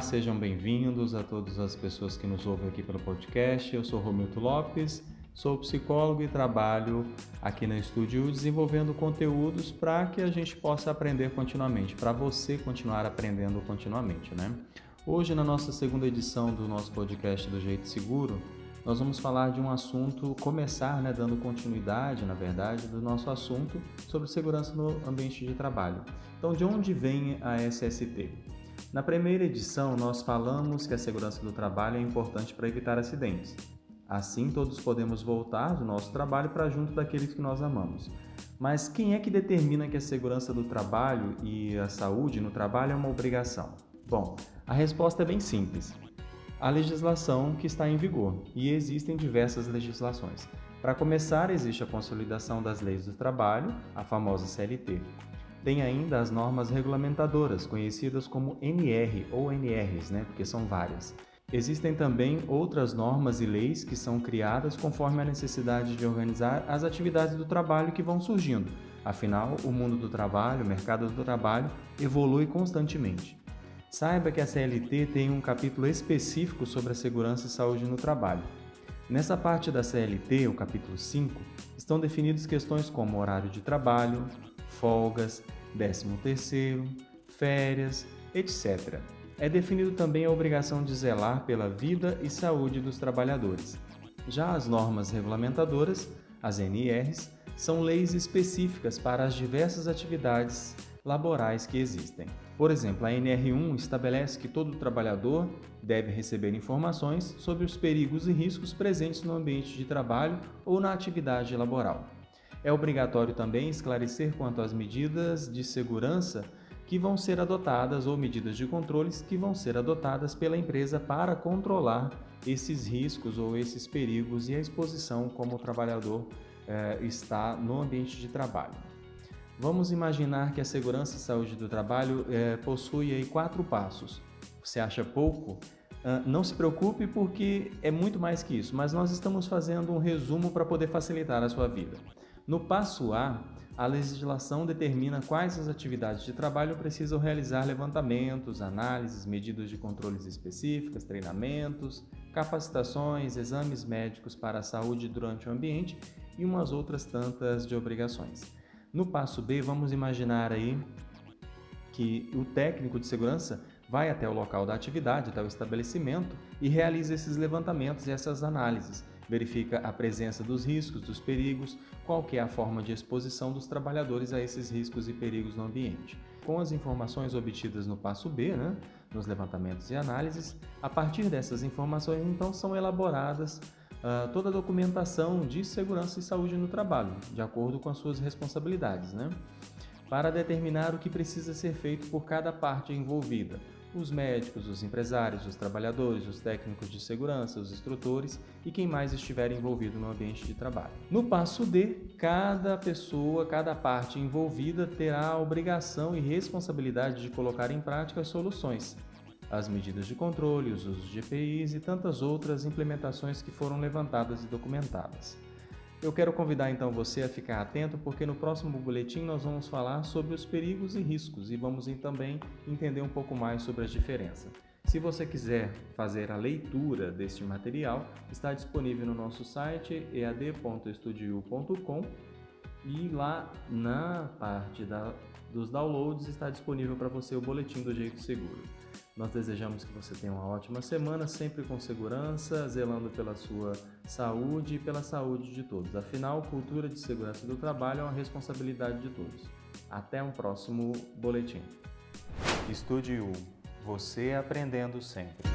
sejam bem-vindos a todas as pessoas que nos ouvem aqui pelo podcast. Eu sou Romildo Lopes, sou psicólogo e trabalho aqui na Estúdio desenvolvendo conteúdos para que a gente possa aprender continuamente, para você continuar aprendendo continuamente, né? Hoje, na nossa segunda edição do nosso podcast do Jeito Seguro, nós vamos falar de um assunto, começar né, dando continuidade, na verdade, do nosso assunto sobre segurança no ambiente de trabalho. Então, de onde vem a SST? Na primeira edição, nós falamos que a segurança do trabalho é importante para evitar acidentes. Assim, todos podemos voltar do nosso trabalho para junto daqueles que nós amamos. Mas quem é que determina que a segurança do trabalho e a saúde no trabalho é uma obrigação? Bom, a resposta é bem simples a legislação que está em vigor, e existem diversas legislações. Para começar, existe a consolidação das leis do trabalho, a famosa CLT. Tem ainda as normas regulamentadoras, conhecidas como NR ou NRs, né, porque são várias. Existem também outras normas e leis que são criadas conforme a necessidade de organizar as atividades do trabalho que vão surgindo. Afinal, o mundo do trabalho, o mercado do trabalho, evolui constantemente. Saiba que a CLT tem um capítulo específico sobre a segurança e saúde no trabalho. Nessa parte da CLT, o capítulo 5, estão definidas questões como horário de trabalho, folgas, 13º, férias, etc. É definido também a obrigação de zelar pela vida e saúde dos trabalhadores. Já as normas regulamentadoras, as NRs, são leis específicas para as diversas atividades laborais que existem. Por exemplo, a NR1 estabelece que todo trabalhador deve receber informações sobre os perigos e riscos presentes no ambiente de trabalho ou na atividade laboral. É obrigatório também esclarecer quanto às medidas de segurança que vão ser adotadas ou medidas de controles que vão ser adotadas pela empresa para controlar esses riscos ou esses perigos e a exposição como o trabalhador eh, está no ambiente de trabalho. Vamos imaginar que a segurança e saúde do trabalho é, possui aí quatro passos. Você acha pouco? Uh, não se preocupe porque é muito mais que isso, mas nós estamos fazendo um resumo para poder facilitar a sua vida. No passo A, a legislação determina quais as atividades de trabalho precisam realizar levantamentos, análises, medidas de controles específicas, treinamentos, capacitações, exames médicos para a saúde durante o ambiente e umas outras tantas de obrigações. No passo B, vamos imaginar aí que o técnico de segurança vai até o local da atividade, até o estabelecimento e realiza esses levantamentos e essas análises. Verifica a presença dos riscos, dos perigos, qual é a forma de exposição dos trabalhadores a esses riscos e perigos no ambiente. Com as informações obtidas no passo B, né, nos levantamentos e análises, a partir dessas informações então são elaboradas uh, toda a documentação de segurança e saúde no trabalho, de acordo com as suas responsabilidades, né? para determinar o que precisa ser feito por cada parte envolvida. Os médicos, os empresários, os trabalhadores, os técnicos de segurança, os instrutores e quem mais estiver envolvido no ambiente de trabalho. No passo D, cada pessoa, cada parte envolvida terá a obrigação e responsabilidade de colocar em prática as soluções, as medidas de controle, os usos de EPIs e tantas outras implementações que foram levantadas e documentadas. Eu quero convidar então você a ficar atento porque no próximo boletim nós vamos falar sobre os perigos e riscos e vamos também entender um pouco mais sobre a diferença. Se você quiser fazer a leitura deste material, está disponível no nosso site ead.estudio.com e lá na parte da, dos downloads está disponível para você o boletim do jeito seguro. Nós desejamos que você tenha uma ótima semana, sempre com segurança, zelando pela sua saúde e pela saúde de todos. Afinal, cultura de segurança do trabalho é uma responsabilidade de todos. Até um próximo boletim. Estúdio você aprendendo sempre.